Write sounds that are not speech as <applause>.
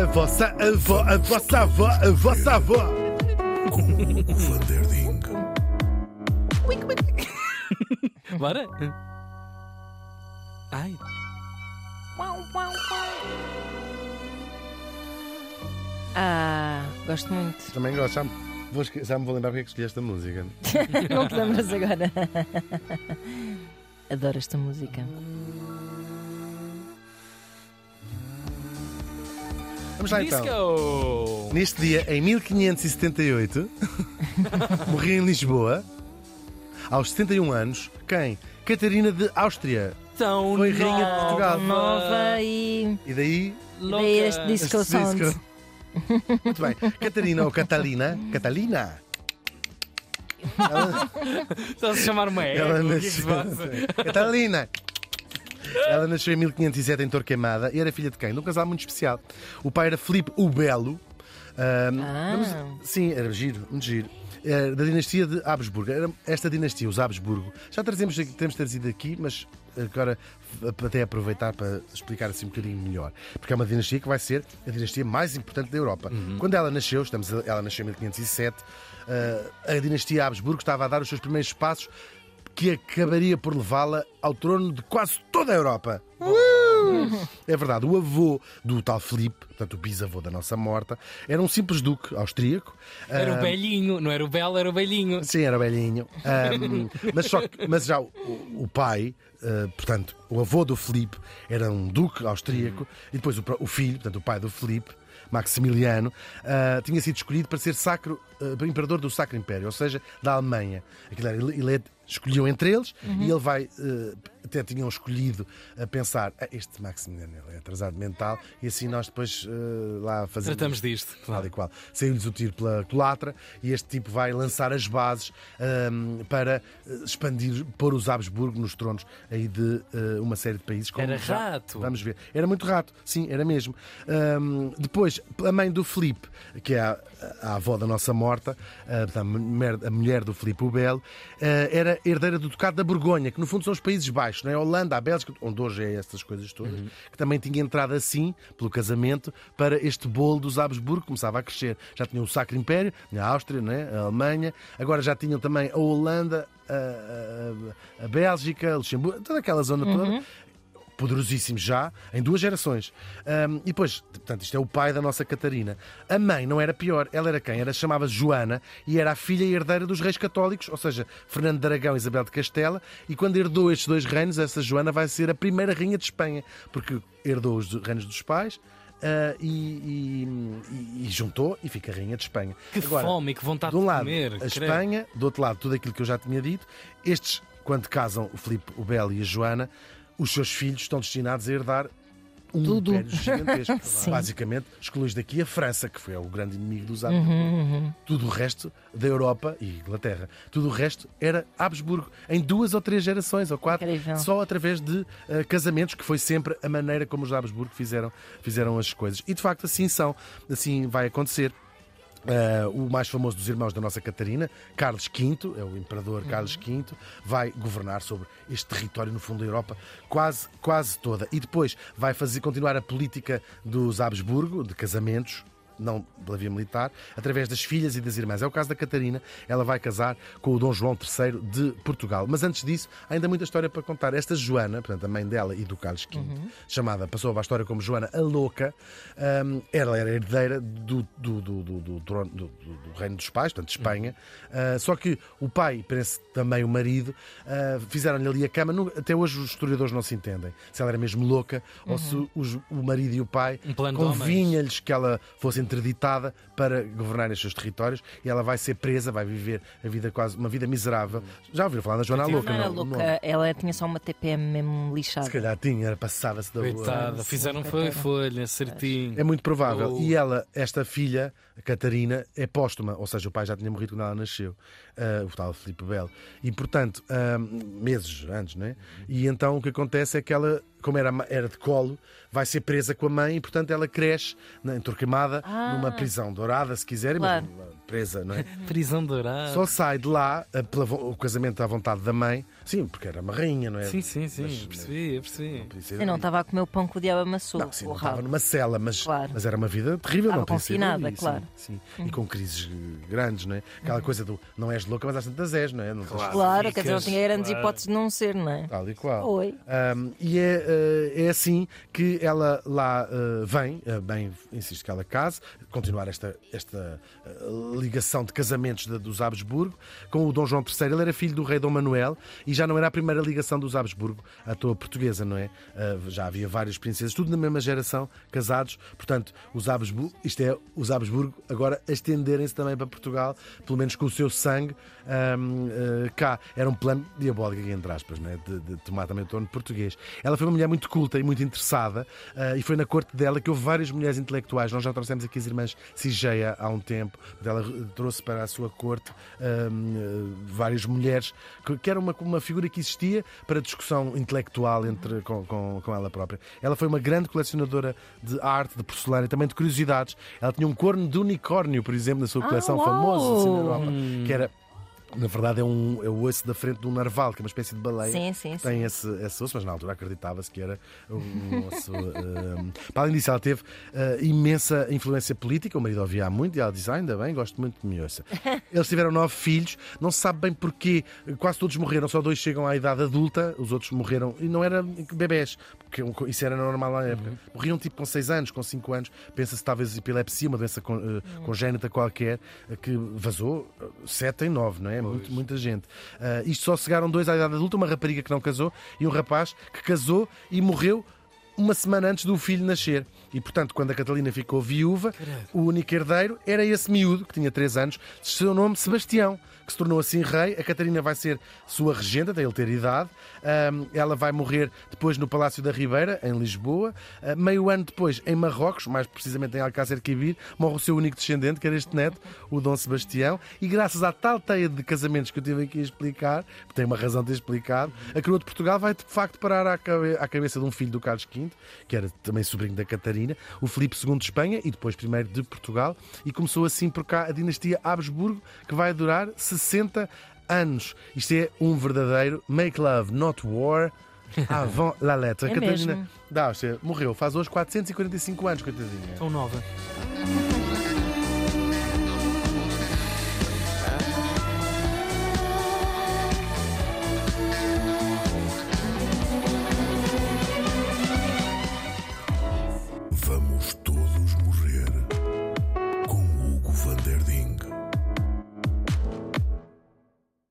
a vossa avó, a vossa avó, a vossa avó. Vanderding. <laughs> Bora? Ai. Ah, gosto muito. Também gosto, já me, vou esque- já me vou lembrar porque é que escolhi esta música. <laughs> Não te lembras agora? <laughs> Adoro esta música. Vamos lá então. Disco! Neste dia, em 1578, <laughs> morri em Lisboa, aos 71 anos, quem? Catarina de Áustria. Tão Foi rainha de Portugal. Nova e. E daí. Louca. Daí este disco este sound. disco. Muito bem. Catarina ou Catalina. Catalina. Ela, <laughs> Estás a chamar uma ela é nasceu. Catalina. Ela nasceu em 1507 em Torquemada e era filha de quem? De um casal muito especial. O pai era Filipe o Belo. Ahm, Ah. vamos- sim, era giro, muito giro. Da dinastia de Habsburgo. Era esta dinastia, os Habsburgo. Já trazemos temos trazido aqui, mas agora até aproveitar para explicar assim um bocadinho melhor. Porque é uma dinastia que vai ser a dinastia mais importante da Europa. Quando ela nasceu, estamos, ela nasceu em 1507, ah, a dinastia Habsburgo estava a dar os seus primeiros passos que acabaria por levá-la ao trono de quase toda a Europa. Uh! É verdade, o avô do tal Filipe, portanto o bisavô da nossa morta, era um simples duque austríaco. Era Ah, o velhinho, não era o belo, era o velhinho. Sim, era velhinho. Ahm, <laughs> mas, só que- mas já o, o pai, ah, portanto, o avô do Filipe, era um duque austríaco, e depois o, o filho, portanto, o pai do Filipe, Maximiliano, ah, tinha sido escolhido para ser sacro, ah, imperador do Sacro Império, ou seja, da Alemanha. Aquilo era, ele, ele escolheu entre eles e ele vai. ah, até tinham escolhido a pensar: "Ah, este Maximiliano é atrasado mental, e assim nós depois ah, lá fazemos. Tratamos disto. Tal e qual. Saiu-lhes o tiro pela culatra e este tipo vai lançar as bases ahm, para eh, expandir, pôr os Habsburgo nos tronos aí de eh, uma série de países. como Era já rato. Vamos ver. Era muito rato, sim, era mesmo. Ahm, depois, a mãe do Filipe, que é a, a avó da nossa morta, a mulher, a mulher do Filipe o Belo, ah, era herdeira do Ducado da Borgonha, que no fundo são os Países Baixos, não é? A Holanda, a Bélgica, onde hoje é essas coisas todas, que também tinha entrado assim, pelo casamento, para este bolo dos Habsburgo, que começava a crescer. Já tinham o Sacro Império, a Áustria, não é? a Alemanha, agora já tinham também a Holanda, a, a- a Bélgica, Luxemburgo, toda aquela zona toda poderosíssimo já, em duas gerações. Ahm, e depois, portanto, isto é o pai da nossa Catarina. A mãe não era pior, ela era quem? Era chamava Joana e era a filha e herdeira dos reis católicos, ou seja, Fernando de Aragão e Isabel de Castela. E quando herdou estes dois reinos, essa Joana vai ser a primeira rainha de Espanha, porque herdou os reinos dos pais. ah, e, e- e- juntou e fica rainha de Espanha. Que Agora, fome, que vontade de um de lado, comer. a. Espanha, do outro lado, tudo aquilo que eu já tinha dito. Estes, quando casam o Filipe, o Belo e a Joana, os seus filhos estão destinados a herdar um Tudo. império gigantesco. <laughs> Basicamente, excluís daqui a França, que foi o grande inimigo dos Uhum, Habsburgo. Tudo o resto da Europa e Inglaterra, tudo o resto era Habsburgo, em duas ou três gerações, ou quatro, Incrível. só através de eh, casamentos, que foi sempre a maneira como os Habsburgo fizeram, fizeram as coisas. E de facto assim são, assim vai acontecer. Uh, o mais famoso dos irmãos da nossa Catarina, Carlos V, é o imperador Carlos V, vai governar sobre este território no fundo da Europa quase, quase toda. E depois vai fazer continuar a política dos Habsburgo, de casamentos, não pela via militar, através das filhas e das irmãs. É o caso da Catarina, ela vai casar com o Dom João III de Portugal. Mas antes disso, há ainda muita história para contar. Esta Joana, portanto, a mãe dela e do Carlos V, chamada, passou a história como Joana a Louca, hum, ela era herdeira do, do, do, do, do reino dos pais, portanto, de Espanha. Ah, só que o pai, parece também o marido, ah, fizeram-lhe ali a cama. Nu- Até hoje os historiadores não se entendem se ela era mesmo louca ou se os- o marido e o pai Um convinha-lhes que ela fosse interditada para governar estes seus territórios e ela vai ser presa, vai viver a vida quase uma vida miserável. Já ouviram falar da Joana Louca? Não era não? louca, ela tinha só uma TPM mesmo lixada. Se calhar tinha, era passava-se da boa. Coitada, fizeram foi folha, certinho. É muito provável. Oh. E ela, esta filha, a Catarina, é póstuma, ou seja, o pai já tinha morrido quando ela nasceu, ah, o tal Filipe Belo. E, portanto, ah, meses antes, não é? E então o que acontece é que ela como era, era de colo, vai ser presa com a mãe e, portanto, ela cresce na- em Torquemada, Ah. numa prisão dourada, se quiserem, Claro. mas presa, não é? <laughs> Prisão dourada. Só sai de lá eh, pela o casamento à vontade da mãe, sim, porque era uma rainha, não é? Sim, sim, sim. Mas- percebi, eu percebi. podia ser- Eu não estava a comer o pão que o diabo amassou. Não, sim, o não estava numa cela, mas, Claro. mas era uma vida terrível. Estava não podia ser confinada, ali, sim, claro. Sim, E com crises eh, grandes, não é? Aquela coisa do não és louca, mas às tantas és, não é? Não tens- Claro, quer dizer, não tinha grandes claro. hipóteses de não ser, não é? Tal e qual. Oi. Um, e é, é assim que ela lá eh, vem, eh, bem, insisto que ela case, continuar esta, esta eh, ligação de casamentos da- dos Habsburgo com o Dom João III. Ele era filho do rei Dom Manuel e já não era a primeira ligação dos Habsburgo à toa portuguesa, não é? Eh, já havia várias princesas, tudo na mesma geração, casados. Portanto, os Habsburgo, isto é, os Habsburgo agora estenderem-se também para Portugal, pelo menos com o seu sangue um, eh, cá. Era um plano diabólico, entre aspas, não é? de, de tomar também o torno português. Ela foi uma mulher muito culta e muito interessada eh, e foi na corte dela que houve várias mulheres intelectuais. Nós já trouxemos aqui as irmãs Sigeia há um tempo. Ela trouxe para a sua corte um, eh, várias mulheres, que, era uma, uma figura que existia para discussão intelectual entre, com, com, com ela própria. Ela foi uma grande colecionadora de arte, de porcelana e também de curiosidades. Ela tinha um corno de unicórnio, por exemplo, na sua Ah, coleção uau! famoso assim, na Europa, que era. Na verdade, é, um, é o osso da frente de um narval, que é uma espécie de baleia. Sim, sim, que sim. Tem esse, esse osso, mas na altura acreditava-se que era um osso. um, <laughs> Para além disso, ela teve uh, imensa influência política. O marido ouvia há muito e ela disse: ah, ainda bem, gosto muito de Mioça. <laughs> Eles tiveram nove filhos, não se sabe bem porquê. Quase todos morreram, só dois chegam à idade adulta, os outros morreram. E não eram bebés, porque isso era normal na época. Morriam tipo com seis anos, com cinco anos. Pensa-se talvez epilepsia, uma doença con- uh, congénita qualquer, uh, que vazou sete em nove, não é? Muito- muita gente. Uh, isto só chegaram dois à idade adulta, uma rapariga que não casou e um rapaz que casou e morreu uma semana antes do filho nascer. E, portanto, quando a Catalina ficou viúva, o único herdeiro era esse miúdo, que tinha 3 anos, de seu nome Sebastião, que se tornou assim rei. A Catarina vai ser sua regente, até ele ter idade. Ela vai morrer depois no Palácio da Ribeira, em Lisboa. Ah, meio ano depois, em Marrocos, mais precisamente em Alcácer Quibir, morre o seu único descendente, que era este neto, o Dom Sebastião. E graças à tal teia de casamentos que eu tive aqui a explicar, tem uma razão de explicado, a coroa de Portugal vai de facto parar à cabeça de um filho do Carlos V, que era também sobrinho da Catarina, o Filipe II de Espanha e depois primeiro de Portugal, e começou assim por cá a dinastia Habsburgo, que vai durar 60 anos. Isto é um verdadeiro make love, not war. <laughs> Avant la lettre. A É Catarina mesmo. da Áustria morreu faz hoje 445 anos, coitadinha. Tão nova.